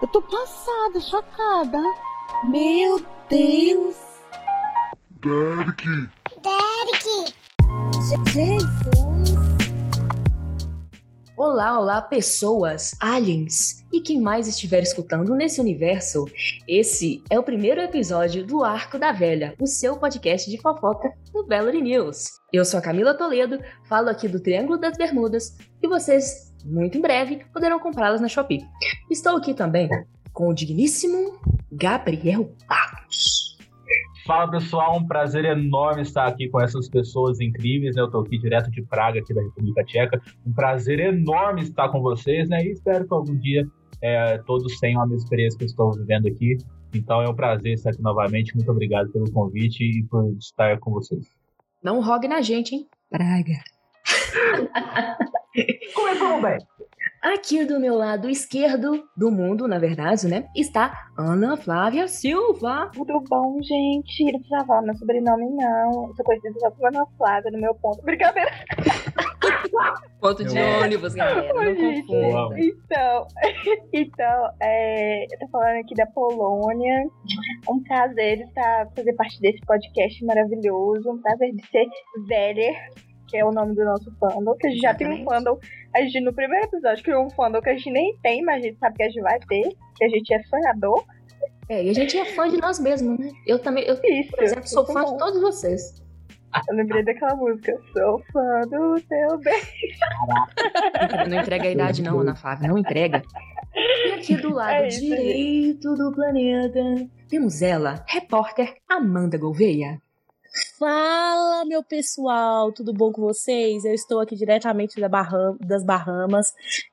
Eu tô passada, chocada. Meu Deus. Derek. Derek. Jesus. Olá, olá, pessoas, aliens e quem mais estiver escutando nesse universo. Esse é o primeiro episódio do Arco da Velha, o seu podcast de fofoca do Bellary News. Eu sou a Camila Toledo, falo aqui do Triângulo das Bermudas e vocês, muito em breve, poderão comprá-las na Shopee. Estou aqui também com o digníssimo Gabriel Barros. Fala pessoal, um prazer enorme estar aqui com essas pessoas incríveis, né? Eu tô aqui direto de Praga, aqui da República Tcheca. Um prazer enorme estar com vocês, né? E espero que algum dia é, todos tenham a mesma experiência que eu estou vivendo aqui. Então é um prazer estar aqui novamente. Muito obrigado pelo convite e por estar com vocês. Não rogue na gente, hein? Praga. Começamos bem. Aqui do meu lado esquerdo do mundo, na verdade, né? Está Ana Flávia Silva. Tudo bom, gente? Não precisa falar meu sobrenome, não. Eu sou conhecida só por Ana Flávia no meu ponto. Brincadeira. Ponto de Eu- ônibus, galera. Não gente. confunda. Então, então é, eu tô falando aqui da Polônia. Um prazer estar fazer parte desse podcast maravilhoso. Um prazer de ser velha, que é o nome do nosso fandom. Que a gente já tem um fandom. A gente no primeiro episódio criou um fandom que a gente nem tem, mas a gente sabe que a gente vai ter. Que a gente é sonhador. É, e a gente é fã de nós mesmos, né? Eu também, eu, Isso. por exemplo, sou fã bom. de todos vocês. Eu lembrei daquela música. Sou fã do teu bem. Não entrega a idade, não, Ana Flávia, não entrega. E aqui do lado É isso, direito do planeta, temos ela, repórter Amanda Gouveia. Fala, meu pessoal, tudo bom com vocês? Eu estou aqui diretamente da Baham- das Bahamas.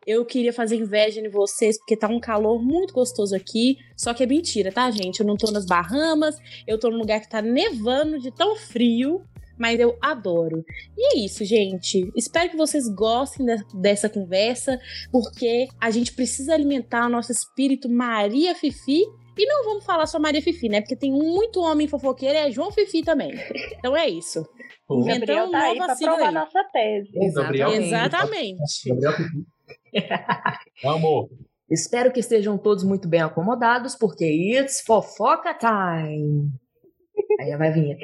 Eu queria fazer inveja em vocês porque tá um calor muito gostoso aqui. Só que é mentira, tá, gente? Eu não tô nas Bahamas, eu tô num lugar que tá nevando de tão frio, mas eu adoro. E é isso, gente. Espero que vocês gostem de- dessa conversa, porque a gente precisa alimentar o nosso espírito Maria Fifi. E não vamos falar só Maria Fifi, né? Porque tem muito homem fofoqueiro e é João Fifi também. Então é isso. O Então, Gabriel tá aí pra provar aí. nossa tese. Gabriel. Exatamente. Gabriel Fifi. Amor. Espero que estejam todos muito bem acomodados, porque it's fofoca time. Aí vai vir.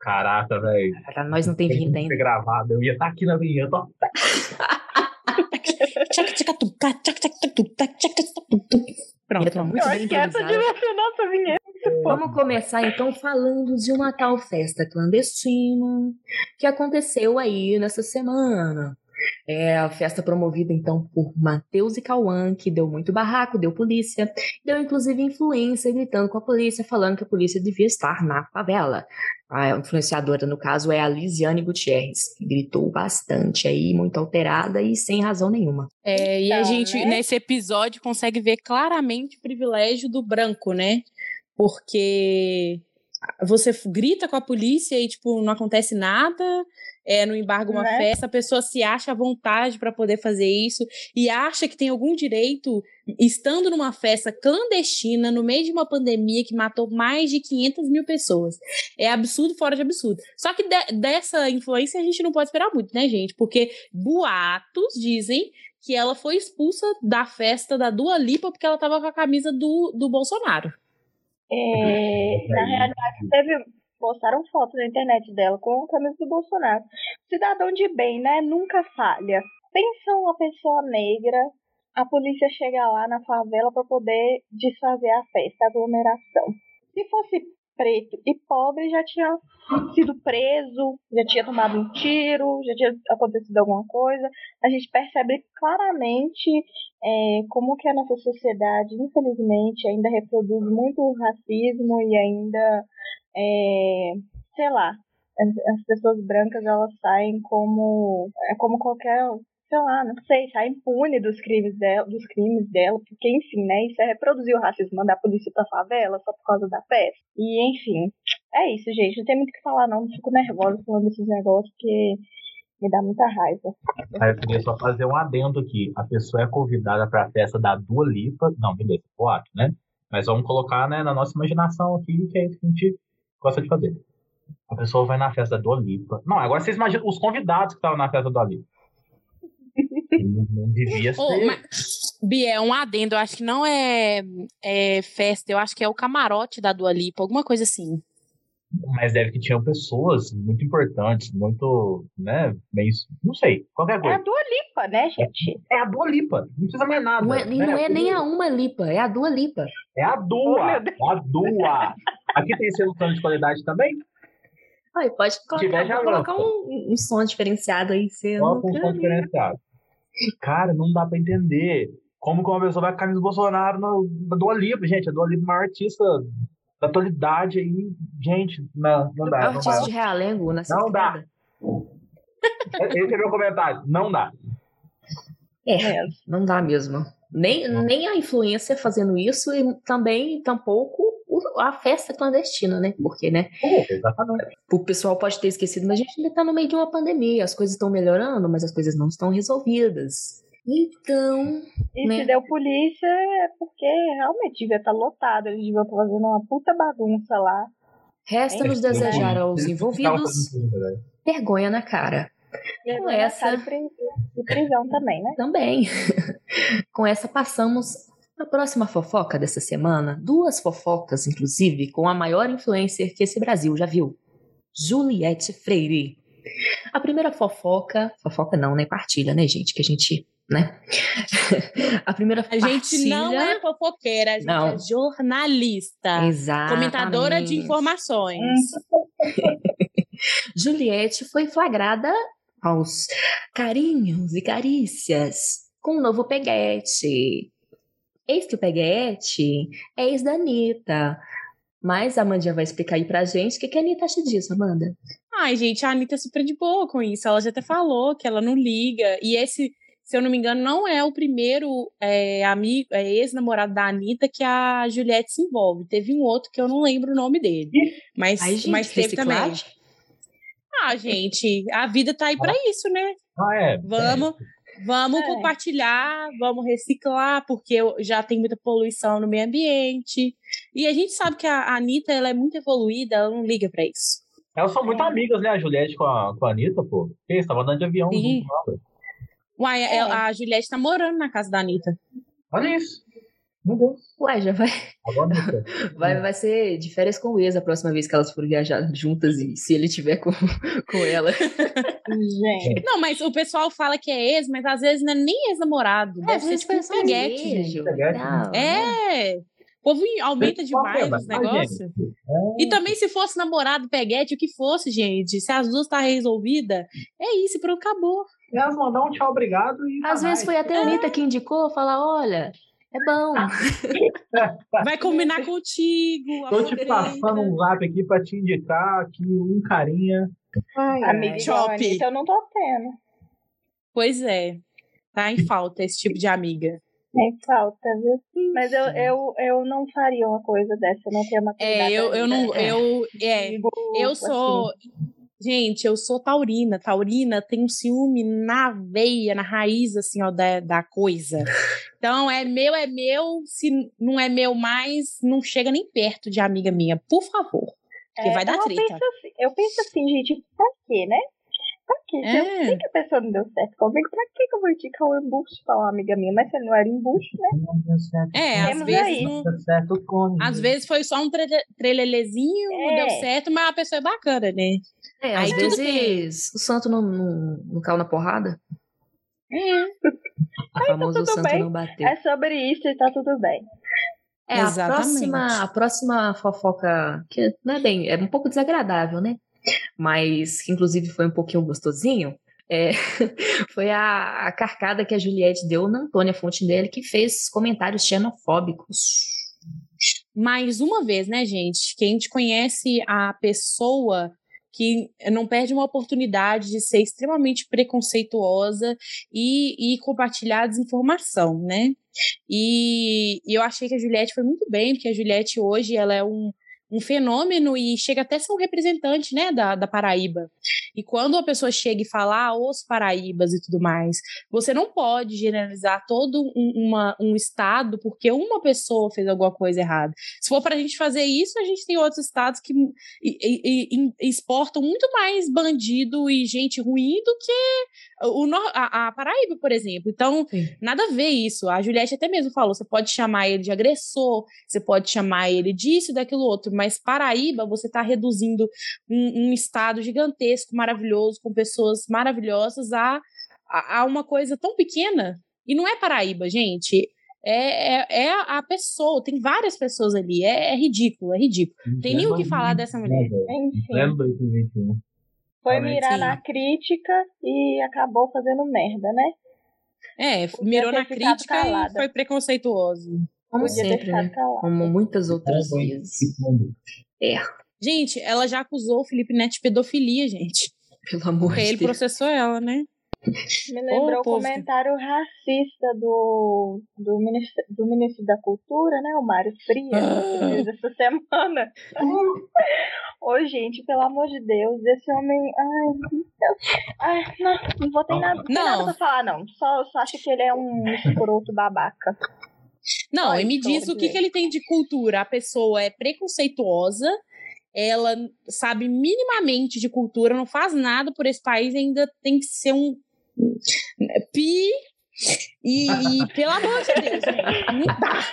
Caraca, velho. Pra nós não tem vinheta ainda. gravado. Eu ia estar aqui na vinheta. ó. Pronto, muito Eu bem essa nossa vinheta. Vamos começar então falando de uma tal festa clandestina que aconteceu aí nessa semana. É a festa promovida então por Matheus e Cauã, que deu muito barraco, deu polícia, deu inclusive influência gritando com a polícia, falando que a polícia devia estar na favela. A influenciadora, no caso, é a Lisiane Gutierrez, que gritou bastante aí, muito alterada e sem razão nenhuma. É, e a Então, gente, né? nesse episódio, consegue ver claramente o privilégio do branco, né? Porque você grita com a polícia e, tipo, não acontece nada, é, não embarga uma Né? festa, a pessoa se acha à vontade para poder fazer isso e acha que tem algum direito, estando numa festa clandestina, no meio de uma pandemia que matou mais de 500 mil pessoas. É absurdo fora de absurdo. Só que de- dessa influência a gente não pode esperar muito, né, gente? Porque boatos dizem que ela foi expulsa da festa da Dua Lipa porque ela tava com a camisa do, do Bolsonaro. É, na realidade, teve, postaram fotos na internet dela com a camisa do Bolsonaro. Cidadão de bem, né? Nunca falha. Pensa uma pessoa negra, a polícia chega lá na favela para poder desfazer a festa, a aglomeração. Se fosse preto e pobre, já tinha sido preso, já tinha tomado um tiro, já tinha acontecido alguma coisa. A gente percebe claramente é, como que a nossa sociedade, infelizmente, ainda reproduz muito racismo e ainda, é, sei lá, as, as pessoas brancas elas saem como, é como qualquer, sei lá, não sei, saem impune dos crimes dela, dos crimes dela, porque enfim, né, isso é reproduzir o racismo, mandar a polícia pra favela só por causa da festa. E enfim, é isso, gente, não tem muito o que falar não, fico nervosa falando desses negócios porque me dá muita raiva. Eu queria só fazer um adendo aqui. A pessoa é convidada para a festa da Dua Lipa. Não, beleza, boato, né? Mas vamos colocar né, na nossa imaginação aqui, que é isso que a gente gosta de fazer. A pessoa vai na festa da Dua Lipa. Não, agora vocês imaginam os convidados que estavam na festa da Dua Lipa. Não, não devia ser. Ô, mas, Bia, é um adendo, eu acho que não é, é festa, eu acho que é o camarote da Dua Lipa, alguma coisa assim. Mas deve que tinham pessoas muito importantes, muito, né, bem, não sei, qualquer É a coisa. Dua Lipa, né, gente? É a Dua Lipa, não precisa mais nada. Não é, e né? não é nem a uma lipa, é a Dua Lipa. É a Oh, Dua, é a Dua. Aqui tem selo de qualidade também? Aí pode colocar, colocar um, um som diferenciado aí. Só não com som né? diferenciado. Cara, não dá pra entender como que uma pessoa vai camisa do Bolsonaro no- na Dua Lipa, gente. A Dua Lipa é uma artista da atualidade aí. Gente, não, não É dá. Não artista dá. de Realengo na Não dá. Esse é meu comentário. Não dá. É, não dá mesmo. Nem, nem a influência fazendo isso e também, tampouco, a festa clandestina, né? Porque, né? Pô, exatamente. O pessoal pode ter esquecido, mas a gente ainda tá no meio de uma pandemia. As coisas estão melhorando, mas as coisas não estão resolvidas. Então, E Né? se deu polícia é porque realmente devia estar lotado. Eles deviam estar fazendo uma puta bagunça lá. resta nos desejar aos envolvidos vergonha na cara. E Com essa- tá de prisão também, né? Também. com essa, passamos a próxima fofoca dessa semana. Duas fofocas, inclusive, com a maior influencer que esse Brasil já viu: Juliette Freire. A primeira fofoca. Fofoca não, né? Partilha, né, gente? Que a gente. Né? a primeira A gente não partilha- é fofoqueira, a gente Não. é jornalista. Exatamente. Comentadora de informações. Juliette foi flagrada aos carinhos e carícias com o novo peguete. Eis que o peguete é ex da Anitta. Mas a Amandinha vai explicar aí pra gente o que, que a Anitta acha disso, Amanda. Ai, gente, a Anitta é super de boa com isso. Ela já até falou que ela não liga. E esse, se eu não me engano, não é o primeiro é, amigo, é, ex-namorado da Anitta que a Juliette se envolve. Teve um outro que eu não lembro o nome dele. Mas, Aí, gente, mas teve também. Ah, gente, a vida tá aí pra isso, né? Ah, é. Vamos, vamos É. compartilhar, vamos reciclar, porque já tem muita poluição no meio ambiente. E a gente sabe que a Anitta ela é muito evoluída, ela não liga pra isso. Elas são muito amigas, né? A Juliette com a, com a Anitta, pô. Que isso, tava andando de avião Sim. junto. Uai, É. ela- a Juliette tá morando na casa da Anitta. Olha isso. Meu Deus. Ué, já vai, Agora vai, vai ser de férias com o ex a próxima vez que elas forem viajar juntas e se ele tiver com, com ela. Gente. Não, mas o pessoal fala que é ex, mas às vezes não é nem ex-namorado. Deve ser tipo um peguete. gente. né? É. O povo aumenta demais os negócios. gente, E também se fosse namorado, peguete, o que fosse, gente. Se as duas tá resolvida, é isso, pronto, acabou. Elas vão dar um tchau, obrigado e. Às vezes foi até a Anitta que indicou, falar, olha, é bom. Vai combinar contigo. Tô te passando um zap aqui pra te indicar aqui um carinha. Amiga, igual a Chope. Anitta, eu não tô tendo. Pois é. Tá em falta esse tipo de amiga. Nem falta, viu? Mas eu, eu, eu não faria uma coisa dessa, eu não tenho uma É, eu, eu não. Eu, é, eu assim. sou. Gente, eu sou taurina. Taurina tem um ciúme na veia, na raiz, assim, ó, da, da coisa. Então, é meu, é meu. Se não é meu mais, não chega nem perto de amiga minha. Por favor. Porque vai dar É, eu treta. Penso assim, eu penso assim, gente, pra quê, né? Pra quê? Se eu É. sei que a pessoa não deu certo comigo, pra que que eu vou indicar um embuste pra uma amiga minha? Mas se não era embuste, né? É, às Temos vezes. aí. Não, certo com às vezes foi só um trele- trelelezinho, não É. deu certo, mas a pessoa é bacana, né? É, Aí às vezes o santo não, não, não caiu na porrada. É. A famosa o tudo santo bem. não bateu. É sobre isso e tá tudo bem. É, a Exatamente. próxima, a próxima fofoca, que não é bem, é um pouco desagradável, né? Mas que inclusive foi um pouquinho gostosinho. é, foi a, a carcada que a Juliette deu na Antônia Fontenelle, que fez comentários xenofóbicos. Mais uma vez, né, gente? Que a gente conhece a pessoa que não perde uma oportunidade de ser extremamente preconceituosa e, e compartilhar desinformação, né? E, e eu achei que a Juliette foi muito bem, porque a Juliette hoje ela é um, um fenômeno e chega até a ser um representante, né, da, da Paraíba. E quando a pessoa chega e fala ah, os Paraíbas e tudo mais, você não pode generalizar todo um, uma, um estado porque uma pessoa fez alguma coisa errada. Se for para a gente fazer isso, a gente tem outros estados que e, e, e, exportam muito mais bandido e gente ruim do que o, a, a Paraíba, por exemplo. Então, Sim. nada a ver isso. A Juliette até mesmo falou: você pode chamar ele de agressor, você pode chamar ele disso e daquilo outro, mas Paraíba, você está reduzindo um, um, estado gigantesco, maravilhoso, com pessoas maravilhosas, a, a, a uma coisa tão pequena. E não é Paraíba, gente. É, é, é, a pessoa, tem várias pessoas ali, é, é ridículo, é ridículo. Tem nem o que falar dessa mulher. Enfim. 2021. Foi mirar na crítica e acabou fazendo merda, né? É, mirou na crítica calada. e foi preconceituoso. Como Podia sempre, né? Como muitas outras vezes. É. Gente, ela já acusou o Felipe Neto de pedofilia, gente. Pelo amor de Deus. Ele processou ela, né? Me lembrou o comentário racista do, do, ministro, do ministro da Cultura, né? O Mário Frias, ah. essa semana. Ô, gente, pelo amor de Deus, esse homem. Ai, ai não, não vou ter nada, não. nada pra falar, não. Só, só acho que ele é um escroto babaca. Não, Ai, e me diz o que, que ele tem de cultura. A pessoa é preconceituosa, ela sabe minimamente de cultura, não faz nada por esse país, ainda tem que ser um Pi. E, e, pelo amor de Deus, gente, não dá.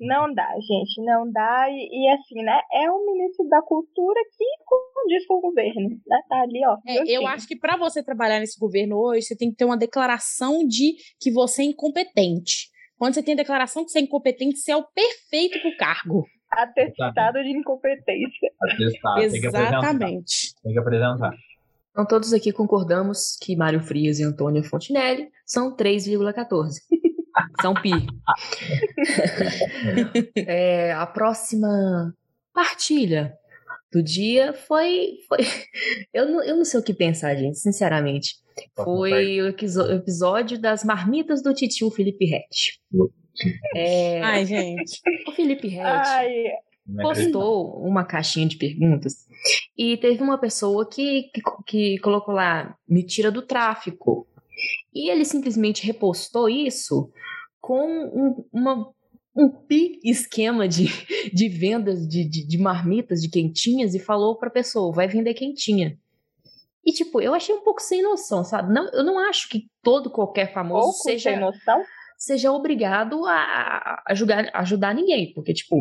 Não dá, gente, não dá. E, e, assim, né? É o ministro da Cultura que condiz com o governo, né? Tá ali, ó. É, eu acho que para você trabalhar nesse governo hoje, você tem que ter uma declaração de que você é incompetente. Quando você tem a declaração que você é incompetente, você é o perfeito pro cargo. Atestado de incompetência. Atestado. Exatamente. Tem que apresentar. Então, todos aqui concordamos que Mário Frias e Antônio Fontinelli são 3,14. são pi. é, a próxima partilha do dia foi. foi eu, não, eu não sei o que pensar, gente, sinceramente. Foi o episódio das marmitas do titio Felipe Rett. É, Ai, gente. O Felipe Rett postou uma caixinha de perguntas e teve uma pessoa que, que, que colocou lá, me tira do tráfico. E ele simplesmente repostou isso com um, uma, um pi esquema de, de vendas de, de, de marmitas, de quentinhas, e falou pra pessoa, vai vender quentinha. E, tipo, eu achei um pouco sem noção, sabe? Não, eu não acho que todo qualquer famoso Pouco seja, sem noção? seja obrigado a, ajudar, ajudar ninguém. Porque, tipo,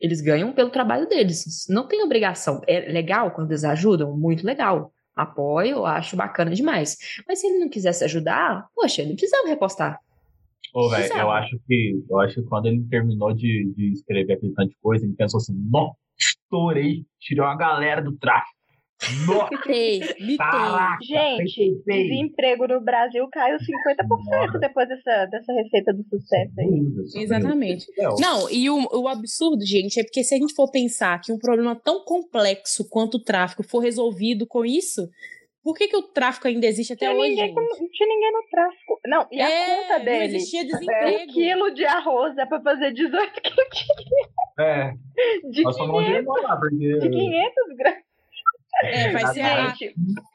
eles ganham pelo trabalho deles. Não tem obrigação. É legal quando eles ajudam? Muito legal. Apoio, acho bacana demais. Mas se ele não quisesse ajudar, poxa, ele precisava repostar. Ô, velho, eu acho que eu acho que quando ele terminou de, de escrever aquele tanto de coisa, ele pensou assim, não, estourei, tirou a galera do tráfico. Mitei, mitei. Gente, desemprego no Brasil caiu 50% depois dessa, dessa receita do sucesso aí. Exatamente. Não, e o, o absurdo, gente, é porque se a gente for pensar que um problema tão complexo quanto o tráfico for resolvido com isso, por que, que o tráfico ainda existe até tinha hoje? Ninguém, não tinha ninguém no tráfico. Não, e a é, conta dele. Não existia desemprego. Um quilo de arroz é pra fazer 18 quentinhas. É. De Nós 500, lá, porque... de 500 gramas. É, vai ser a,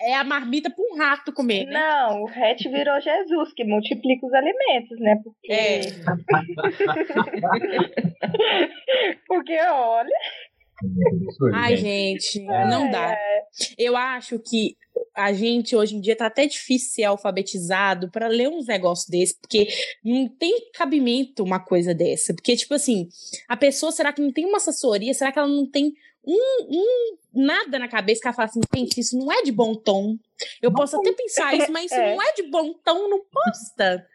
é a marmita para um rato comer. Né? Não, o Hatch virou Jesus, que multiplica os alimentos, né? Porque. É. Porque, olha. Ai, gente, não dá. É. Eu acho que a gente hoje em dia tá até difícil ser alfabetizado para ler uns negócios desse, porque não tem cabimento uma coisa dessa. Porque, tipo assim, a pessoa, será que não tem uma assessoria? Será que ela não tem um, um nada na cabeça que ela fala assim, gente, isso não é de bom tom. Eu posso até pensar isso, mas isso é. não é de bom tom, não posta.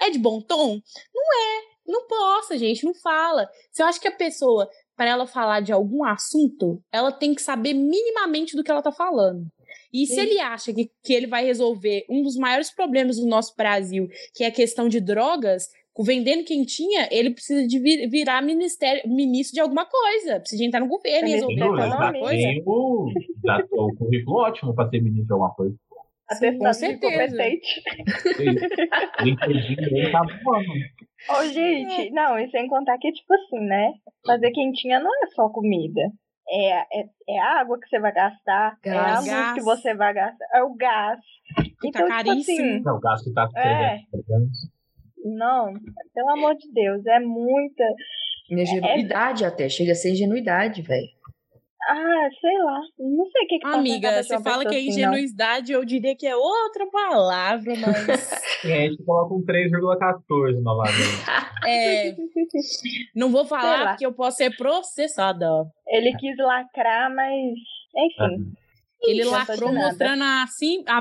É de bom tom? Não é. Não posta, gente, não fala. Se eu acho que a pessoa, para ela falar de algum assunto, ela tem que saber minimamente do que ela tá falando. E Sim. se ele acha que, que ele vai resolver um dos maiores problemas do nosso Brasil, que é a questão de drogas, vendendo quentinha, ele precisa de vir, virar ministério, ministro de alguma coisa. Precisa de entrar no governo e resolver alguma coisa. Tem o, já, o currículo ótimo para ser ministro de alguma coisa. Sim, com certeza. ele tá voando. Ô, gente, não, e sem contar que, tipo assim, né? Fazer quentinha não é só comida. É, é, é a água que você vai gastar, é a Gás. luz Gás. que você vai gastar, é o gás. Que então, tá tipo caríssimo. assim, Não, o gasto tá com É. 300, 300. não, pelo amor de Deus, é muita. Ingenuidade até, chega a ser ingenuidade, velho. Ah, sei lá, não sei o que que na Amiga, você fala que é assim, não. ingenuidade, eu diria que é outra palavra, mas. E a gente coloca um 3,14 novamente. é, não vou falar porque eu posso ser processada. Ele quis lacrar, mas enfim. Ele Não lacrou mostrando assim, a,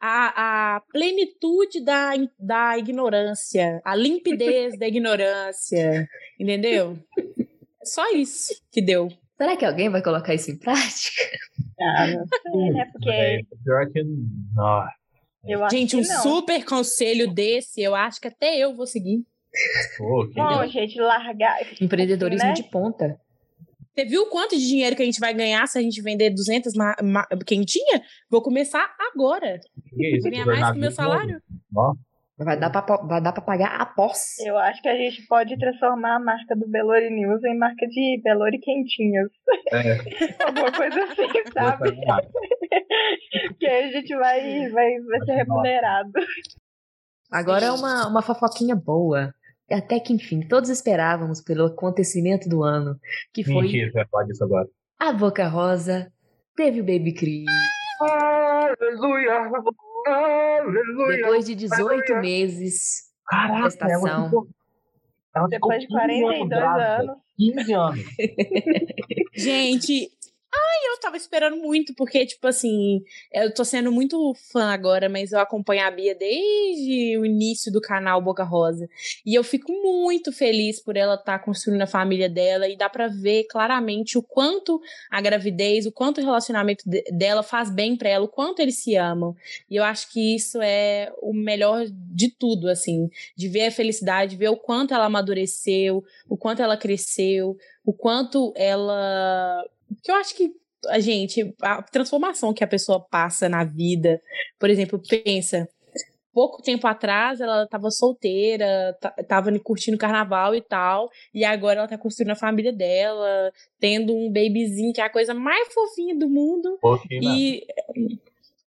a, a plenitude da, da ignorância, a limpidez da ignorância. Entendeu? Só isso que deu. Será que alguém vai colocar isso em prática? Ah, não sei, né? Porque É, pior que. Não. eu acho Gente, que um não. super conselho desse, eu acho que até eu vou seguir. Pô, que Bom, gente, largar. Empreendedorismo Né? de ponta. Você viu quanto de dinheiro que a gente vai ganhar se a gente vender 200 ma ma quentinha? Vou começar agora. que é isso? Ganhar mais que o meu salário. Ó, Vai dar pra, vai dar pra pagar após. Eu acho que a gente pode transformar a marca do Belori News em marca de Belori Quentinhas. É. Alguma coisa assim, sabe? que aí a gente vai, vai, vai ser remunerado. Agora é uma, uma fofoquinha boa. Até que enfim, todos esperávamos pelo acontecimento do ano, que foi Mentira, falar disso agora. a Boca Rosa, teve o Baby Cris. Aleluia! Aleluia! Depois de 18 meses, Caraca, Prestação. ela ficou- ela ficou Depois de 15 anos 42 grávida. anos. 15 anos. Gente, ai, eu tava esperando muito, porque, tipo assim, eu tô sendo muito fã agora, mas eu acompanho a Bia desde o início do canal Boca Rosa. E eu fico muito feliz por ela estar construindo a família dela, e dá pra ver claramente o quanto a gravidez, o quanto o relacionamento de- dela faz bem pra ela, o quanto eles se amam. E eu acho que isso é o melhor de tudo, assim, de ver a felicidade, ver o quanto ela amadureceu, o quanto ela cresceu, o quanto ela. Que eu acho que a gente, a transformação que a pessoa passa na vida, por exemplo, pensa. Pouco tempo atrás ela tava solteira, ta- tava curtindo carnaval e tal, e agora ela tá construindo a família dela, tendo um babyzinho que é a coisa mais fofinha do mundo. Pouquinho, né? E,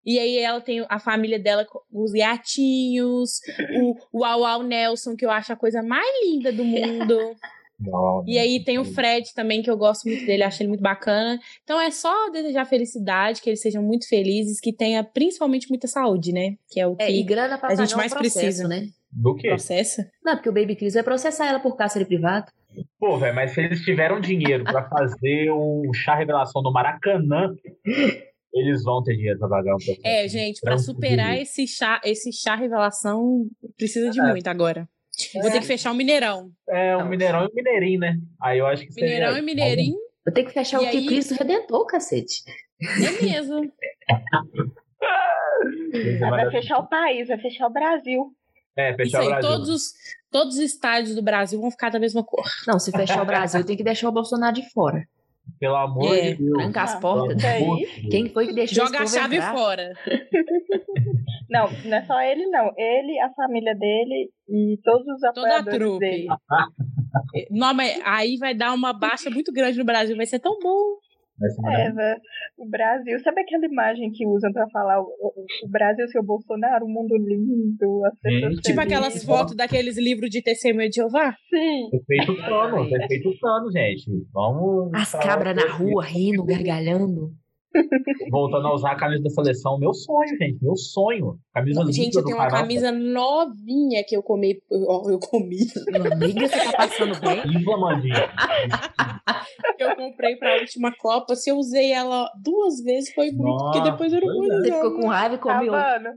e aí ela tem a família dela, com os gatinhos, o, o Au Au Nelson, que eu acho a coisa mais linda do mundo. Não, E aí tem o Fred também, que eu gosto muito dele, acho ele muito bacana. Então é só desejar felicidade, que eles sejam muito felizes, que tenha principalmente muita saúde, né? Que é o que é, e grana pra a gente mais processo, precisa. né? Do quê? processa. Não, porque o Baby Cris vai processar ela por cárcere privado. Pô, velho, mas se eles tiveram dinheiro pra fazer um chá revelação no Maracanã, eles vão ter dinheiro pra pagar um processo. É, gente, pra Tranquilo. superar esse chá, esse chá revelação, precisa de É. muito agora. Vou ter que fechar o Mineirão. É, um Não. Mineirão e um Mineirinho, né? Aí eu acho que seria- Mineirão e Mineirinho, Eu tenho que fechar E o que aí- Cristo Redentor, cacete. é mesmo. Você Vai fechar o país, vai fechar o Brasil. É, Isso fechar o aí, Brasil. todos os, todos os estádios do Brasil vão ficar da mesma cor. Não, se fechar o Brasil, tem que deixar o Bolsonaro de fora. Pelo amor É, de Deus. Trancar as Ah, portas. Deus. Quem foi que deixou Joga a chave entrar? fora. Não, não é só ele, não. Ele, a família dele e todos os Toda a apoiadores trupe. dele. Não, mas aí vai dar uma baixa muito grande no Brasil. Vai ser tão bom. É. O Brasil, sabe aquela imagem que usam pra falar o, o- o Brasil, seu Bolsonaro, um mundo lindo, as pessoas Gente, Tipo aquelas fotos daqueles livros de testemunho de Jeová. Sim, Respeita o cano, respeita o cano, gente. Vamos. As cabras na rua rindo, gargalhando. Voltando a usar a camisa da seleção. Meu sonho, gente. Meu sonho. Camisa linda Gente, eu tenho uma camisa novinha que eu comi. Ó, eu comi. Amiga, você tá passando bem? Isla Mandinha. Que eu comprei pra última Copa. Se eu usei ela duas vezes, foi muito. Nossa, porque depois eu não pois é. Você ficou com raiva e tá comeu. vendo?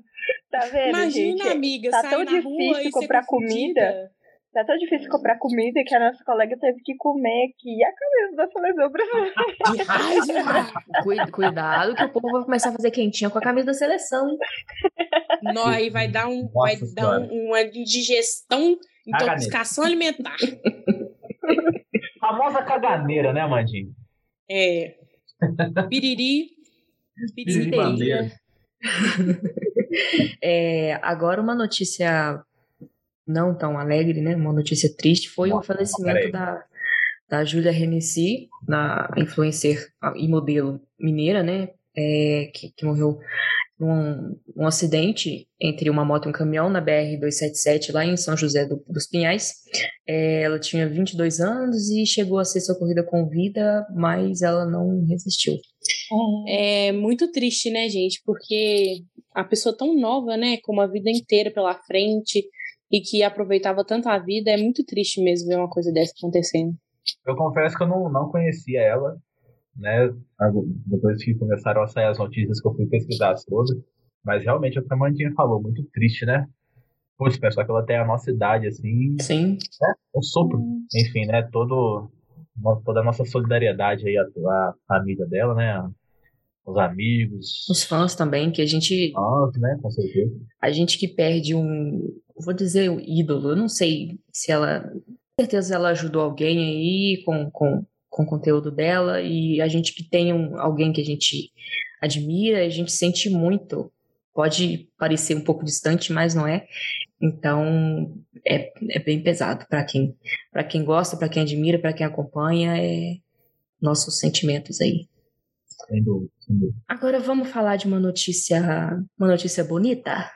Tá vendo, Imagina, gente? amiga, tá sair tão na rua difícil e comprar confundida. Tá tão difícil comprar comida que a nossa colega teve que comer aqui a camisa da seleção brasileira. Cui- Cuidado que o povo vai começar a fazer quentinha com a camisa da seleção? Não, aí vai dar, um, Nossa vai dar um- uma indigestão, intoxicação alimentar. Famosa caganeira, né, Mandinho? É. Piriri. Piriri Piriri. É, agora uma notícia não tão alegre, né? Uma notícia triste foi o Nossa, falecimento peraí. da, da Julia Renessi, na influencer e modelo mineira, né? É, que, que morreu num, num, acidente entre uma moto e um caminhão na BR-277, lá em São José do, dos Pinhais. É, ela tinha 22 anos e chegou a ser socorrida com vida, mas ela não resistiu. É muito triste, né, gente? Porque a pessoa tão nova, né, com uma vida inteira pela frente e que aproveitava tanto a vida, é muito triste mesmo ver uma coisa dessa acontecendo. Eu confesso que eu não, não conhecia ela, né? Depois que começaram a sair as notícias que eu fui pesquisar sobre. Mas realmente é o que a Mandinha falou, muito triste, né? Putz, pessoal que ela tem a nossa idade, assim. Sim. Né? Um sopro. Enfim, né? Todo, toda a nossa solidariedade aí, a, a família dela, né? Os amigos. Os fãs também, que a gente. Fãs, né? Com certeza. A gente que perde um. Vou dizer um ídolo. Eu não sei se ela. Com certeza ela ajudou alguém aí com, com com o conteúdo dela e a gente que tem um, alguém que a gente admira, a gente sente muito. Pode parecer um pouco distante, mas não é. Então é, é bem pesado para quem para quem gosta, para quem admira, para quem acompanha, é nossos sentimentos aí. Sem dúvida, sem dúvida. Agora vamos falar de uma notícia, uma notícia bonita,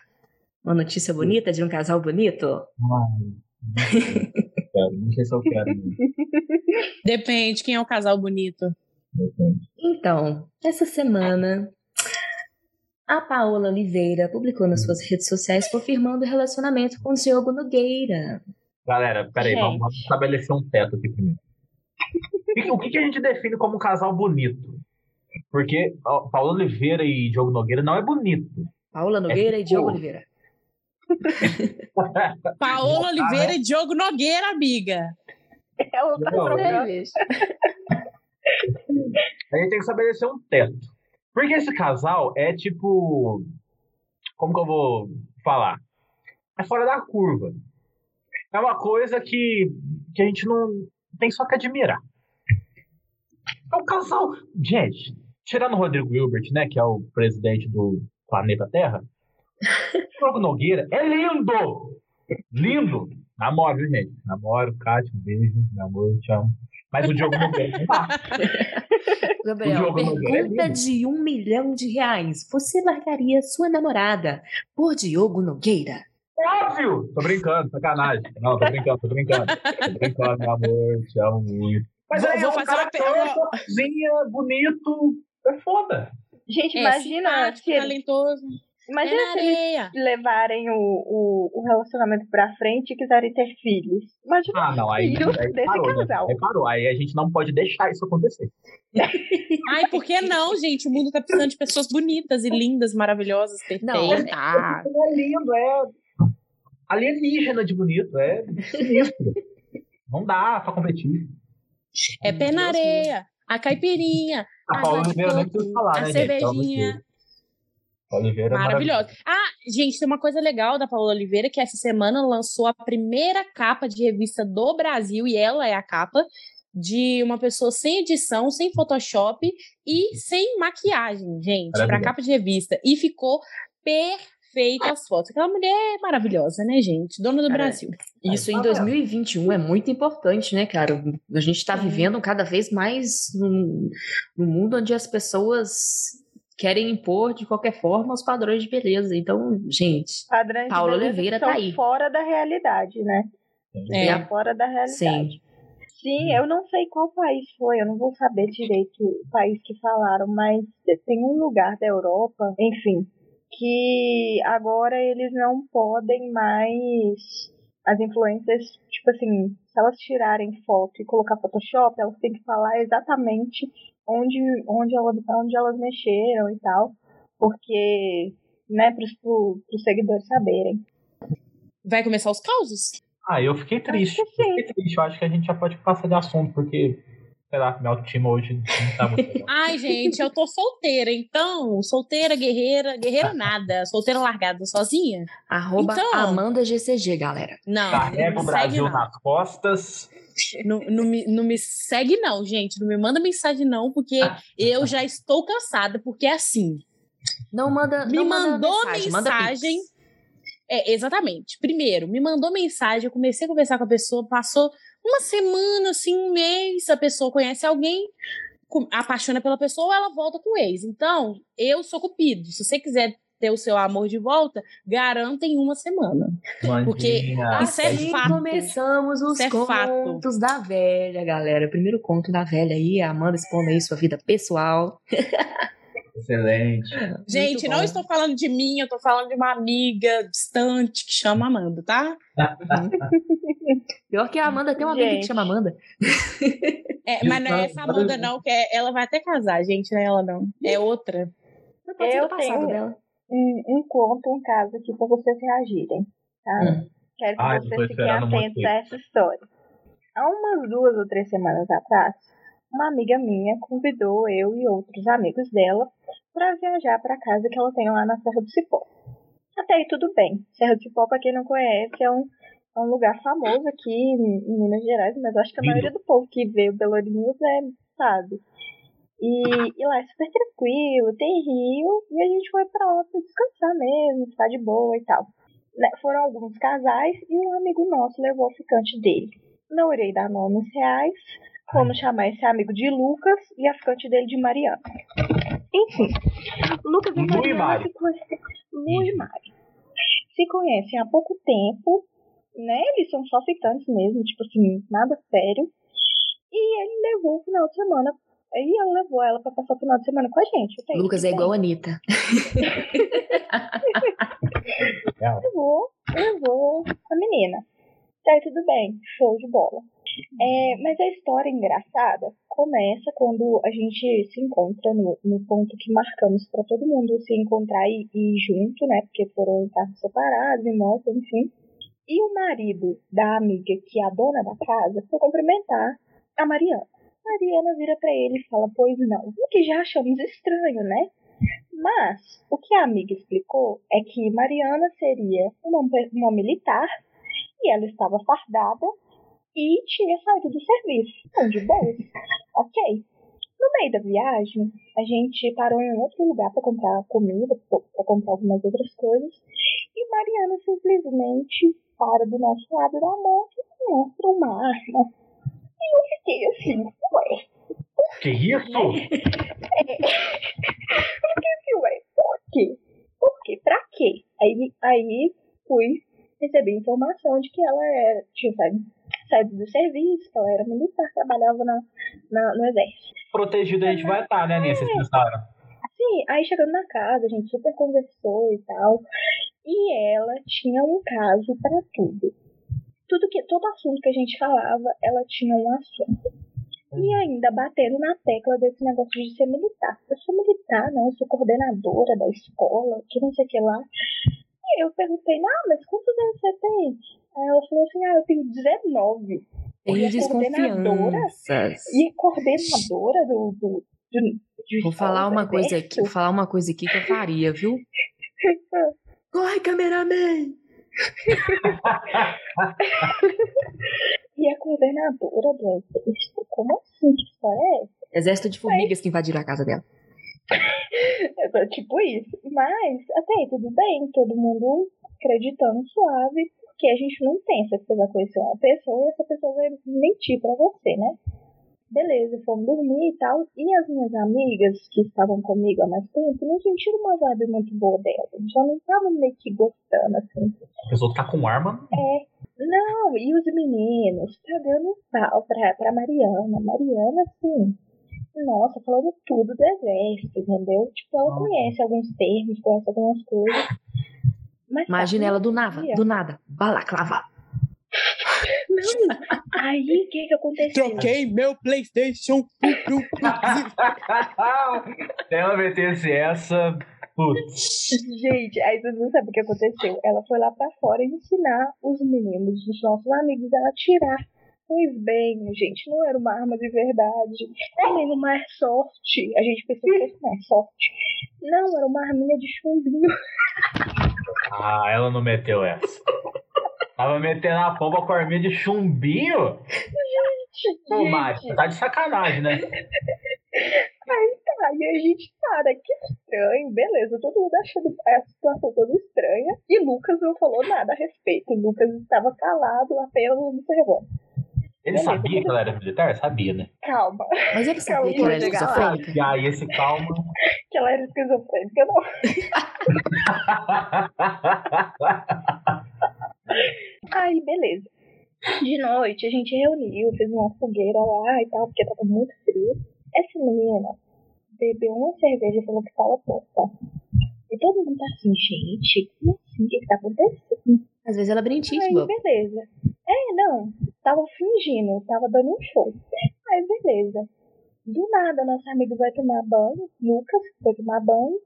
uma notícia bonita de um casal bonito. Ai, quero, não sei se eu quero. Depende, quem é o casal bonito? Depende. Então, essa semana, a Paola Oliveira publicou nas suas redes sociais confirmando o relacionamento com o Diogo Nogueira. Galera, peraí, vamos, vamos estabelecer um teto aqui primeiro. O que, que a gente define como um casal bonito? Porque Paola Oliveira e Diogo Nogueira não é bonito. Paola Nogueira É e Diogo tipo- Oliveira. Paola Oliveira e Diogo Nogueira, amiga. É outra programa. A gente tem que estabelecer um teto. Porque esse casal é tipo. Como que eu vou falar? É fora da curva. É uma coisa que, que a gente não tem só que admirar. É um casal. Gente, tirando o Rodrigo Hilbert, né? Que é o presidente do planeta Terra. O Diogo Nogueira é lindo! Lindo! Namoro, viu, gente? Namoro, Kátia, um beijo, meu amor, te amo. Mas o Diogo Nogueira não dá. O Gabriel, Diogo Nogueira é pergunta lindo. de um milhão de reais. Você largaria sua namorada por Diogo Nogueira? Óbvio! Tô brincando, sacanagem. Não, tô brincando, tô brincando. Tô brincando, meu amor, te amo muito. Mas aí vou é um fazer cara uma pergunta. cozinha, bonito, é foda. Gente, É imagina simpático, se, ele- talentoso. Imagina é se eles levarem o, o, o relacionamento pra frente e quiserem ter filhos. Imagina Ah, não, aí, filhos aí desse parou, né? casal. Aí parou. Aí a gente não pode deixar isso acontecer. Ai, por que não, gente? O mundo tá precisando de pessoas bonitas e lindas, maravilhosas, Não, perfeitas. É lindo, é alienígena de bonito, é sinistro. não dá pra competir. É pé na areia, a caipirinha, A Paula nem coco, precisa falar, a né, gente? Cervejinha. Deus. Paula Oliveira é maravilhosa. Ah, gente, tem uma coisa legal da Paola Oliveira, que essa semana lançou a primeira capa de revista do Brasil, e ela é a capa, de uma pessoa sem edição, sem Photoshop e sem maquiagem, gente, pra Maravilhosa. capa de revista. E ficou perfeita as fotos. Aquela mulher é maravilhosa, né, gente? Dona do Cara, Brasil. Isso em tá vendo? 2021 é muito importante, né, cara? A gente está vivendo cada vez mais num, num mundo onde as pessoas querem impor de qualquer forma os padrões de beleza. Então, gente, Padrões de Paula Oliveira tá aí. fora da realidade, né? É. É. Fora da realidade. sim. Sim, eu não sei qual país foi, eu não vou saber direito o país que falaram, mas tem um lugar da Europa, enfim, que agora eles não podem mais. As influências, tipo assim, se elas tirarem foto e colocar Photoshop, elas têm que falar exatamente onde, onde, elas, onde elas mexeram e tal, porque, né, para os seguidores saberem. Vai começar os causos? Ah, eu fiquei triste. Eu fiquei triste. Eu acho que a gente já pode passar de assunto, porque, sei lá, minha autoestima hoje não tá muito. Ai, gente, eu tô solteira, então. Solteira, guerreira, guerreira nada. Solteira largada, sozinha? Arroba Então- Amanda GCG, galera. Não. Carrega não o Brasil não. nas costas. Não, não, me, não me segue, não, gente. Não me manda mensagem, não, porque eu já estou cansada, porque é assim. Não manda. Me não manda mandou mensagem, manda mensagem. pix. É, exatamente. Primeiro, me mandou mensagem, eu comecei a conversar com a pessoa, passou uma semana, assim, um mês, a pessoa conhece alguém, apaixona pela pessoa, ela volta com o ex. Então, eu sou cupido. Se você quiser ter o seu amor de volta, garanta em uma semana. Porque Mandinha. isso é Assim fato. começamos os é fato. contos da velha, galera. Primeiro conto da velha aí, a Amanda expondo aí sua vida pessoal. Excelente. Gente, não estou falando de mim, eu estou falando de uma amiga distante que chama Amanda, tá? Pior que a Amanda tem uma amiga que Gente. chama Amanda. É, mas não é essa Amanda, não, que é- ela vai até casar, gente, não é ela, não. É outra. Mas pode ser Eu do passado tenho- dela. Um, um conto, um caso aqui pra vocês reagirem, tá? Hum. Quero que Ai, tô vocês fiquem atentos a essa história. Há umas duas ou três semanas atrás, uma amiga minha convidou eu e outros amigos dela para viajar para casa que ela tem lá na Serra do Cipó. Até aí tudo bem. Serra do Cipó, para quem não conhece, é um, é um lugar famoso aqui em, em Minas Gerais, mas acho que a Lindo. maioria do povo que veio pelo News é, sabe. E, e lá é super tranquilo, tem rio, e a gente foi pra lá pra descansar mesmo, ficar de boa e tal. Né, Foram alguns casais e um amigo nosso levou o ficante dele. Não irei dar nomes reais, vamos chamar esse amigo de Lucas e a ficante dele de Mariana. Enfim, Lucas e e Mariana Mari. se conhecem. Lu e Mari. Se conhecem há pouco tempo, né? Eles são só ficantes mesmo, tipo assim, nada sério. E ele levou o final de semana. E ela levou ela pra passar o final de semana com a gente. aí Lucas é igual a Anitta. levou, levou a menina. Tá aí tudo bem, show de bola. É, mas a história engraçada começa quando a gente se encontra no, no ponto que marcamos pra todo mundo se encontrar e e ir junto, né? Porque foram carros separados, em moto, enfim. E o marido da amiga, que é a dona da casa, foi cumprimentar a Mariana. Mariana vira pra ele e fala: Pois não, o que já achamos estranho, né? Mas o que a amiga explicou é que Mariana seria uma, uma militar e ela estava fardada e tinha saído do serviço. Então, de boas. ok. No meio da viagem, a gente parou em outro lugar para comprar comida, para comprar algumas outras coisas. E Mariana simplesmente para do nosso lado da moto e mostra uma arma. E eu fiquei assim, ué, Que isso? Eu fiquei assim, ué, por quê? Por quê? Pra quê? Aí, aí fui receber informação de que ela era, tinha saído, saído do serviço, que ela era militar, trabalhava na, na- no exército. Protegido a gente vai estar, né, Nessa pensaram? Sim, aí chegando na casa, a gente super conversou e tal. E ela tinha um caso pra tudo. Tudo que, todo assunto que a gente falava, ela tinha um assunto. E ainda batendo na tecla desse negócio de ser militar. Eu sou militar, não, eu sou coordenadora da escola, que não sei o que lá. E eu perguntei, ah, mas quantos anos você tem? Aí ela falou assim, ah, eu tenho 19. Tem E coordenadora? E coordenadora do. do, do de Vou falar uma coisa aqui, vou falar uma coisa aqui que eu faria, viu? Corre, cameraman! E a coordenadora do exército? Como assim? Que história é essa? Exército de formigas que invadiram a casa dela. Tipo isso. Mas, até aí, tudo bem, todo mundo acreditando suave, porque a gente não pensa que você vai conhecer uma pessoa e essa pessoa vai mentir pra você, né? Beleza, fomos dormir e tal. E as minhas amigas que estavam comigo há mais tempo não sentiram uma vibe muito boa dela. Já não estavam meio que gostando, assim. A pessoa tá com arma. Não, e os meninos pagando pau pra, pra Mariana. Mariana, assim, nossa, falando tudo do exército, entendeu? Tipo, ela conhece alguns termos, conhece algumas coisas. Mas tá, Imagina ela do nada, do nada. Balaclava. Não, aí o que que aconteceu? Troquei meu PlayStation. Se ela metesse essa. Putz. Gente, aí vocês não sabem o que aconteceu. Ela foi lá pra fora ensinar os meninos, os nossos amigos, a atirar. Pois bem, gente, não era uma arma de verdade. Nem uma airsoft. A gente pensou que fosse uma airsoft. Não, era uma arminha de chumbinho. Ah, ela não meteu essa. Tava metendo a pomba com a arminha de chumbinho? Pô, Gente, Mari, tá de sacanagem, né? Aí tá, e a gente, cara, que estranho, beleza, todo mundo achando a situação toda estranha. E Lucas não falou nada a respeito. Lucas estava calado, apenas observando. Ele Beleza, sabia que ela era militar? Sabia, né? Calma, Mas ele Calma, sabia que ela era esquizofrênica? E aí, esse calma. que ela era esquizofrênica, não. Aí, beleza. De noite a gente reuniu, fez uma fogueira lá e tal, porque tava muito frio. Essa menina bebeu uma cerveja e falou que tava tonta. E todo mundo tá assim, gente, como assim? O que que tá acontecendo? Às vezes ela brintia, Aí, tipo, beleza. É, não, tava fingindo, tava dando um show. Aí, beleza. Do nada, nosso amigo vai tomar banho, Lucas foi tomar banho.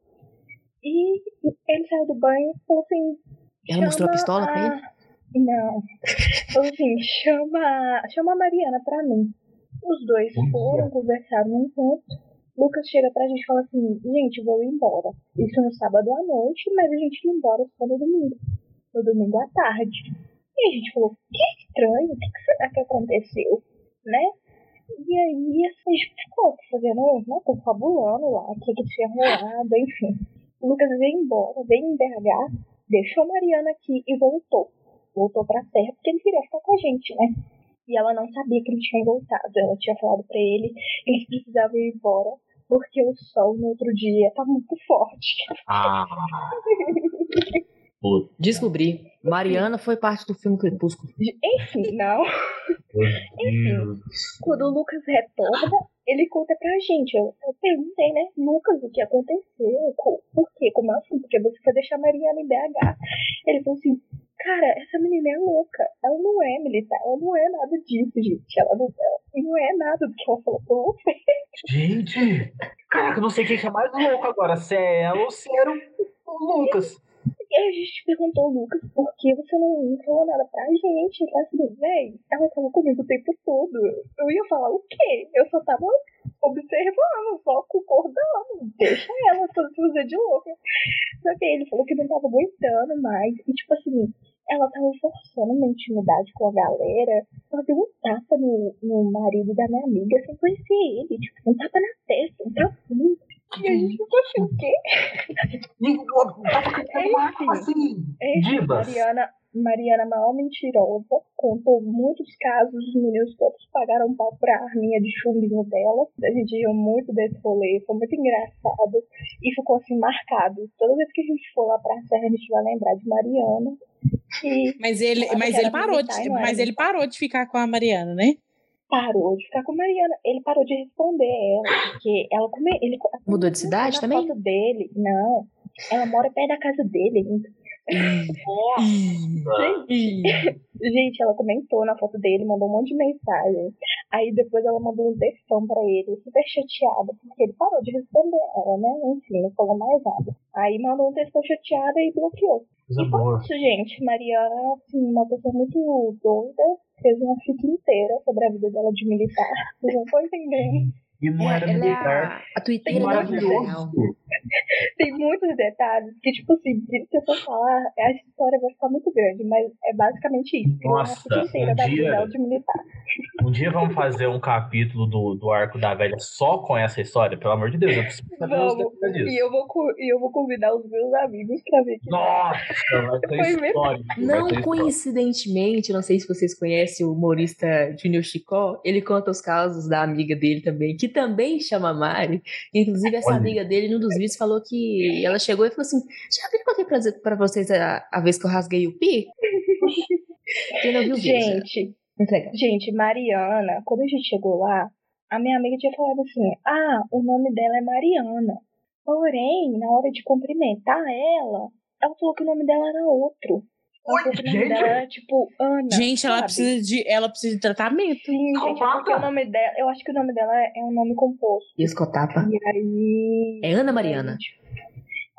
E ele saiu do banho e falou assim: ela mostrou a pistola pra ele? Não. Assim, chama, chama a Mariana pra mim. Os dois foram, conversaram um canto. Lucas chega pra gente e fala assim, gente, vou embora. Isso no sábado à noite, mas a gente ia embora só no domingo. No domingo à tarde. E a gente falou, que estranho, o que que será que aconteceu? Né? E aí assim, a gente ficou fazendo, né, confabulando lá, o que que tinha rolado, enfim. O Lucas veio embora, veio em BH, deixou a Mariana aqui e voltou. Voltou pra Serra porque ele queria ficar com a gente, né? E ela não sabia que ele tinha voltado. Ela tinha falado pra ele que eles precisavam ir embora porque o sol no outro dia tá muito forte. Ah. Puta. Descobri. Mariana foi parte do filme Crepúsculo. Enfim, não. Deus. Quando o Lucas retorna, ele conta pra gente. Eu, eu perguntei, né, Lucas, o que aconteceu? Co- Por quê? Como assim? Porque você foi deixar a Mariana em BH. Ele falou assim, cara, essa menina é louca. Ela não é militar, ela não é nada disso, gente. Ela não, ela não é nada do que ela falou pra você. Gente, caraca, eu não sei quem que é mais louco agora, se é ela ou se era o o Lucas. E aí a gente perguntou, Lucas, por que você não, falou nada pra gente? Falou assim, véi, ela tava comigo o tempo todo. Eu ia falar o quê? Eu só tava observando, só concordando. Deixa ela fazer de louca. Só que ele falou que não tava aguentando mais. E tipo assim, ela tava forçando uma intimidade com a galera. Ela deu um tapa no, no marido da minha amiga sem conhecer ele. Tipo, um tapa na testa, um tapinho. E a gente ficou assim, o quê? Enfim. assim. Enfim, Divas. Mariana, Mariana, maior mentirosa, contou muitos casos, os meninos todos pagaram pau pra arminha de chumbinho dela. A gente riu muito desse rolê, foi muito engraçado e ficou assim marcado. Toda vez que a gente for lá pra Serra, a gente vai lembrar de Mariana. E Mas ele, Ela mas ele parou de, era mas ele parou de ficar com a Mariana, né? Parou de ficar com Mariana. Ele parou de responder ela, porque ela come, ele Mudou de cidade também? dele. Não. Ela mora perto da casa dele ainda. Gente, ela comentou na foto dele, mandou um monte de mensagem. Aí depois ela mandou um textão pra ele, super chateada, porque ele parou de responder ela, né? Enfim, não falou mais nada. Aí mandou um textão chateada e bloqueou. Coisa E foi isso, gente. Mariana, assim, uma pessoa muito doida, fez uma fica inteira sobre a vida dela de militar. Vocês não estão entendendo. E não É, era ela é militar. a, a vida real. Maravilhoso. Tem muitos detalhes que, tipo assim, se eu for falar, a história vai ficar muito grande, mas é basicamente isso. Nossa, um da dia-. Um dia vamos fazer um capítulo do, do Arco da Velha só com essa história, pelo amor de Deus. Eu preciso saber os Vamos. disso. E eu, vou, e eu vou convidar os meus amigos pra ver que Nossa, vai Foi ser mesmo? histórico. vai Não histórico. coincidentemente, não sei se vocês conhecem o humorista Junior Chicó, ele conta os casos da amiga dele também, que também chama Mari. Inclusive, essa Olha. amiga dele, num dos vídeos, falou que ela chegou e falou assim: Já vi que eu contei pra, vocês a, a vez que eu rasguei o pi? Quem não viu o vídeo? Gente, gente, Mariana, quando a gente chegou lá, a minha amiga tinha falado assim: ah, o nome dela é Mariana. Porém, na hora de cumprimentar ela, ela falou que o nome dela era outro. Gente. dela tipo Ana. Gente, ela sabe? precisa de, ela precisa de tratamento. Sim, gente, é porque o nome dela. Eu acho que o nome dela é um nome composto. Escotapa. E aí. É Ana Mariana.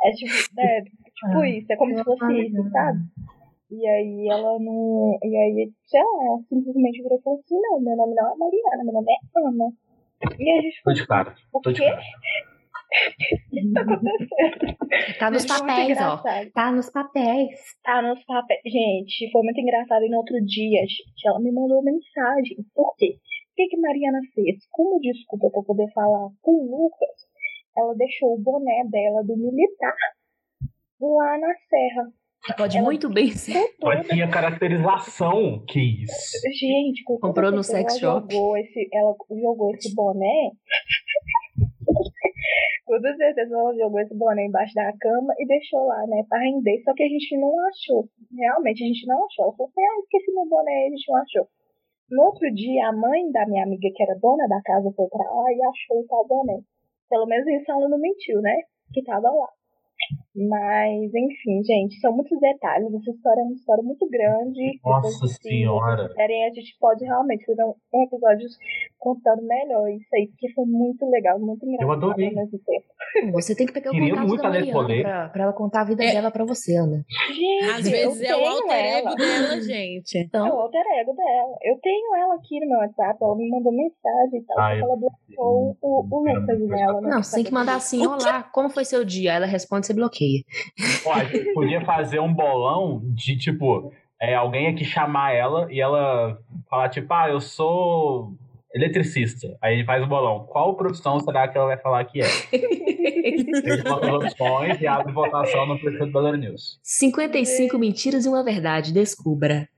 É tipo, é, tipo Ah. isso, é como se fosse isso, sabe? E aí ela não. E aí, sei lá, ela simplesmente virou e falou assim: não, meu nome não é Mariana, meu nome é Ana. E a gente Tô falou, de cara. o tô de quê? Tá acontecendo? Tá nos foi papéis, ó. Tá nos papéis. Tá nos papéis. Gente, foi muito engraçado. E no outro dia, gente, ela me mandou mensagem. Por quê? O que, que Mariana fez? Como desculpa pra poder falar com o Lucas, ela deixou o boné dela do militar lá na serra. Pode Ela- muito bem ser. Mas toda- tinha caracterização. Que isso? Gente, Comprou no sex ela shop. Jogou esse, ela jogou esse boné. Toda certeza ela jogou esse boné embaixo da cama e deixou lá, né, pra render. Só que a gente não achou. Realmente, a gente não achou. Ela falou assim, ah, esqueci meu boné, a gente não achou. No outro dia, a mãe da minha amiga, que era dona da casa, foi pra lá e achou o tal boné. Pelo menos isso ela não mentiu, né? Que tava lá. Mas, enfim, gente, são muitos detalhes. Essa história é uma história muito grande. Nossa Depois, se senhora. vocês quiserem, a gente pode realmente fazer um episódio contando melhor isso aí, porque foi muito legal, muito engraçado adorei. ao mesmo tempo. Você tem que pegar o Queria contato muito da Mariana pra, pra ela contar a vida É. dela pra você, Ana. Gente, Às vezes eu é o tenho alter ego ela. dela, gente. É o Então, alter ego dela. Eu tenho ela aqui no meu WhatsApp, ela me mandou mensagem e tal, Ah, porque eu- ela bloqueou o, o Lucas nela. né, não, você tem que mandar assim, olá, como foi seu dia? Ela responde, você bloqueia. Ó, a gente podia fazer um bolão de tipo, é, alguém aqui chamar ela e ela falar, tipo, ah, eu sou eletricista. Aí ele faz o bolão. Qual profissão será que ela vai falar que é? As opções e abre votação no do Bador News. 55 mentiras e uma verdade, descubra.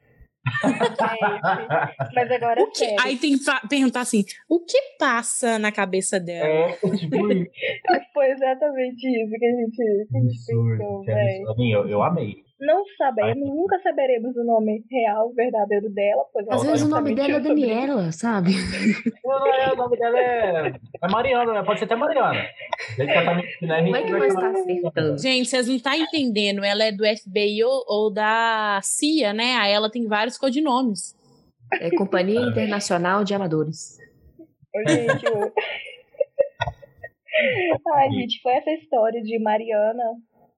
Mas agora é O que, sério. aí tem que perguntar assim: o que passa na cabeça dela? É, tipo. Foi exatamente isso que a gente, que a gente pensou, absurdo. Eu, eu amei. Não sabemos, nunca saberemos o nome real, verdadeiro dela. Pois Às vezes o nome dela é. Daniela, sabe? Não, não é, o nome dela é, é Mariana, né? Pode ser até Mariana. Tá mentindo, gente Como é que vai tá acertando? Gente, vocês não estão entendendo. Ela é do FBI ou, ou da CIA, né? Aí ela tem vários codinomes. É Companhia Internacional de Amadores. Gente, Ai, gente, foi essa história de Mariana,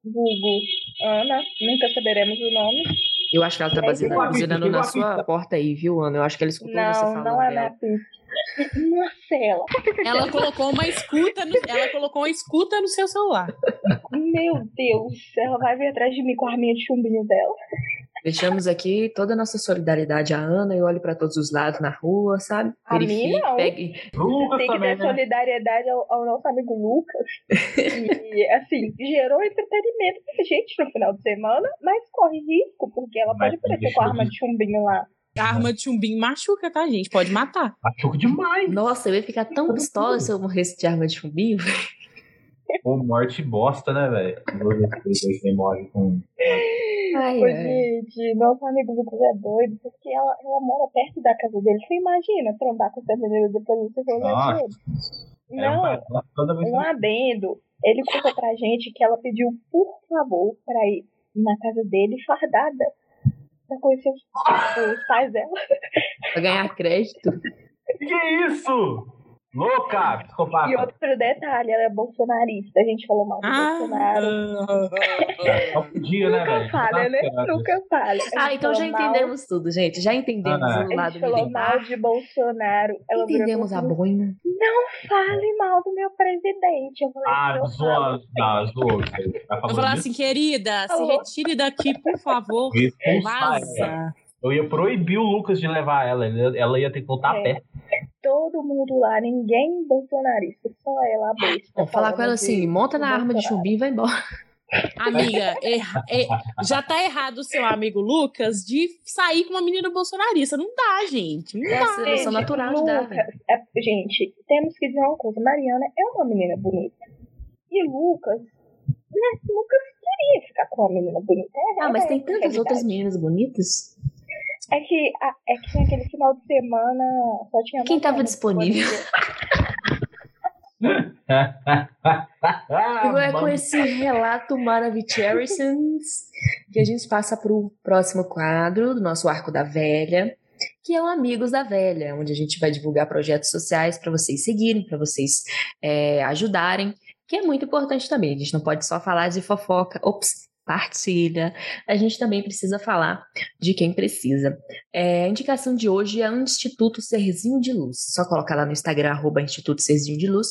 vulgo Ana, nunca saberemos o nome. Eu acho que ela tá buzinando, buzinando na sua porta aí, viu, Ana? Eu acho que ela escutou você Não, falando não é dela. minha pizza. Marcela, Ela colocou uma escuta no, ela colocou uma escuta no seu celular. meu Deus, ela vai vir atrás de mim com a arminha de chumbinho dela. Deixamos aqui toda a nossa solidariedade à Ana. Eu olho pra todos os lados na rua, sabe? A mim, Verifique, não. pegue. Lucas Tem que também, ter né? solidariedade ao, ao nosso amigo Lucas. E, assim, gerou entretenimento pra gente no final de semana, mas corre risco, porque ela Mas pode aparecer com a arma de chumbinho lá. A arma de chumbinho machuca, tá, gente? Pode matar. Machuca demais. Nossa, eu ia ficar tão pistola se eu morresse de arma de chumbinho. Pô, morte bosta, né, velho? Quem morre com. Ai, Ô, gente, nosso amigo Lucas é doido, porque ela, ela mora perto da casa dele. Você imagina trombar com essa menina depois dele? É Não, que um adendo. Ele contou pra gente que ela pediu, por favor, pra ir na casa dele fardada. Pra conhecer os, os pais dela. Pra ganhar crédito. Que isso? Louca, E psicopata. outro detalhe, ela é bolsonarista. A gente falou mal do Ah, Bolsonaro. Só podia, né, Nunca velho? falha, né? Nunca falha. A Ah, então já falou mal- entendemos tudo, gente. Já entendemos Ah. o A lado gente falou mal de Bolsonaro. Ela Entendemos e a falou boina. Não fale mal do meu presidente. Eu falei, Ah, zoa, não. Vai Eu vou falando falar assim, querida, se Alô? retire daqui, por favor. Vaza. Eu ia proibir o Lucas de levar ela. Ela ia ter que voltar a É. pé. Todo mundo lá, ninguém bolsonarista, só ela, a besta. Vou falar com ela de- assim, monta na arma de chumbinho e vai embora. Amiga, erra- é- já tá errado o seu amigo Lucas de sair com uma menina bolsonarista. Não dá, gente. Não É dá. a seleção Gente, natural de dar. Lucas, é- gente, temos que dizer uma coisa. Mariana é uma menina bonita. E Lucas, né, Lucas queria ficar com uma menina bonita. É, Ah, mas é tem a tantas realidade. outras meninas bonitas. É que, a- é que naquele final de semana só tinha Quem tava disponível? Ah, é com esse relato Maravicherisons que a gente passa para o próximo quadro do nosso Arco da Velha, que é o Amigos da Velha, onde a gente vai divulgar projetos sociais para vocês seguirem, para vocês é, ajudarem, que é muito importante também. A gente não pode só falar de fofoca, ops, partilha. A gente também precisa falar de quem precisa. É, a indicação de hoje é o Instituto Serzinho de Luz. Só colocar lá no Instagram, arroba Instituto Serzinho de Luz,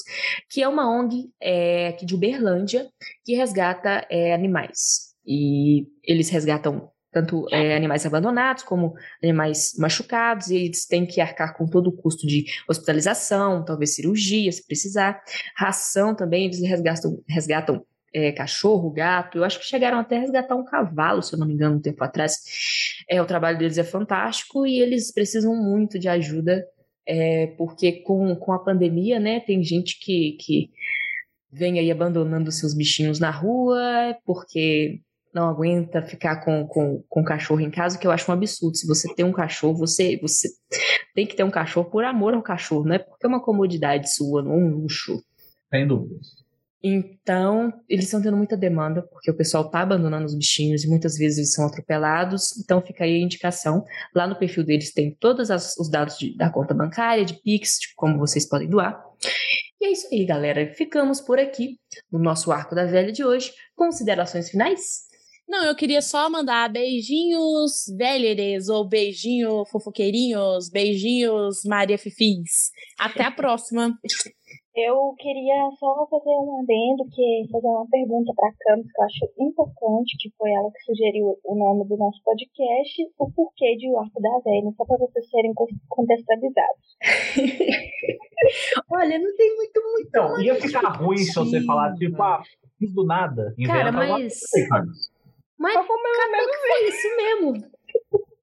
que é uma ONG é, aqui de Uberlândia que resgata é, animais. E eles resgatam tanto é, animais abandonados como animais machucados, e eles têm que arcar com todo o custo de hospitalização, talvez cirurgia, se precisar. Ração também, eles resgatam, resgatam é, cachorro, gato. Eu acho que chegaram até a resgatar um cavalo, se eu não me engano, um tempo atrás. É, o trabalho deles é fantástico e eles precisam muito de ajuda, é, porque com, com a pandemia, né, tem gente que, que vem aí abandonando seus bichinhos na rua, porque não aguenta ficar com, com, com cachorro em casa, que eu acho um absurdo. Se você tem um cachorro, você, você tem que ter um cachorro por amor ao cachorro, não é porque é uma comodidade sua, não é um luxo. Sem dúvidas. Então, eles estão tendo muita demanda, porque o pessoal está abandonando os bichinhos e muitas vezes eles são atropelados. Então, fica aí a indicação. Lá no perfil deles tem todos os dados de, da conta bancária, de Pix, de como vocês podem doar. E é isso aí, galera. Ficamos por aqui no nosso Arco da Velha de hoje. Considerações finais? Não, eu queria só mandar beijinhos velheres ou beijinho fofoqueirinhos, beijinhos Maria Fifis. Até a próxima. Eu queria só fazer um adendo, que fazer uma pergunta para a Camis que eu acho importante, que foi ela que sugeriu o nome do nosso podcast, o porquê de O Arco da Velha, só para vocês serem contextualizados. Olha, não tem muito, muito. Então, ia ficar ruim se você falar, tipo, ah, fiz do nada. Cara, mas. Mas, Mas foi cara, menos foi isso mesmo.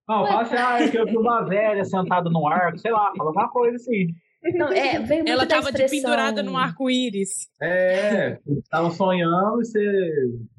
Não, fala assim, ah, é que eu vi uma velha sentada no arco, sei lá, fala alguma coisa assim. Não, é, veio muito Ela da tava de pendurada num arco-íris. É, tava sonhando e você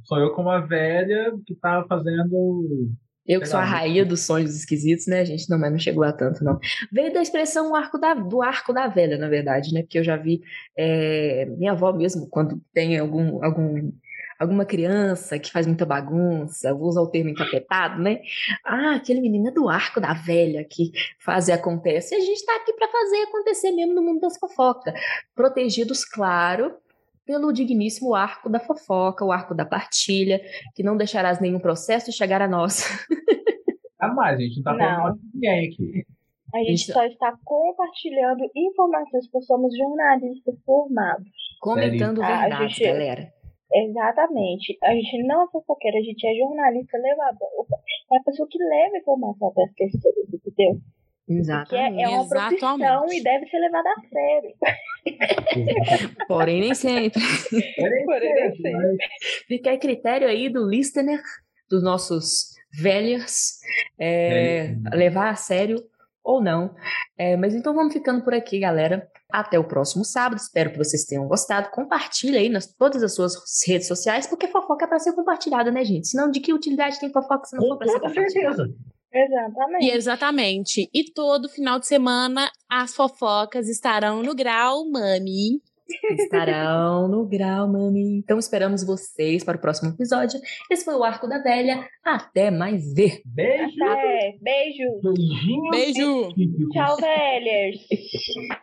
sonhou com uma velha que tava fazendo. Eu que sou a rainha dos sonhos esquisitos, né, gente? Não, mas não chegou a tanto, não. Veio da expressão arco da, do arco da velha, na verdade, né? Porque eu já vi é, minha avó mesmo, quando tem algum, algum, alguma criança que faz muita bagunça, usa o termo encapetado, né? Ah, aquele menino é do arco da velha que faz e acontece. E a gente tá aqui para fazer acontecer mesmo no mundo das fofocas. Protegidos, claro, pelo digníssimo arco da fofoca, o arco da partilha, que não deixarás nenhum processo chegar a nós. Jamais, a gente não tá falando Não. de ninguém aqui. A gente Isso. só está compartilhando informações, porque somos jornalistas formados. Comentando Ah, a verdades, gente- galera. Exatamente. A gente não é fofoqueira, a gente é jornalista levador. É a pessoa que leva informação até as pessoas, entendeu? Que é, Exatamente. é uma profissão Exatamente. e deve ser levada a sério. Porém, nem sempre. Porém, nem sempre. Fica a critério aí do listener, dos nossos velhos, é, levar a sério ou não. É, mas então vamos ficando por aqui, galera. Até o próximo sábado. Espero que vocês tenham gostado. Compartilha aí nas todas as suas redes sociais, porque fofoca é para ser compartilhada, né, gente? Senão, de que utilidade tem fofoca se não Com for para ser compartilhada? certeza. Exatamente. E exatamente. E todo final de semana as fofocas estarão no grau, mami. Estarão no grau, mami. Então esperamos vocês para o próximo episódio. Esse foi o Arco da Velha. Até mais ver. Beijo. Até. Beijo. Beijinho. Beijo! Tchau, velhas.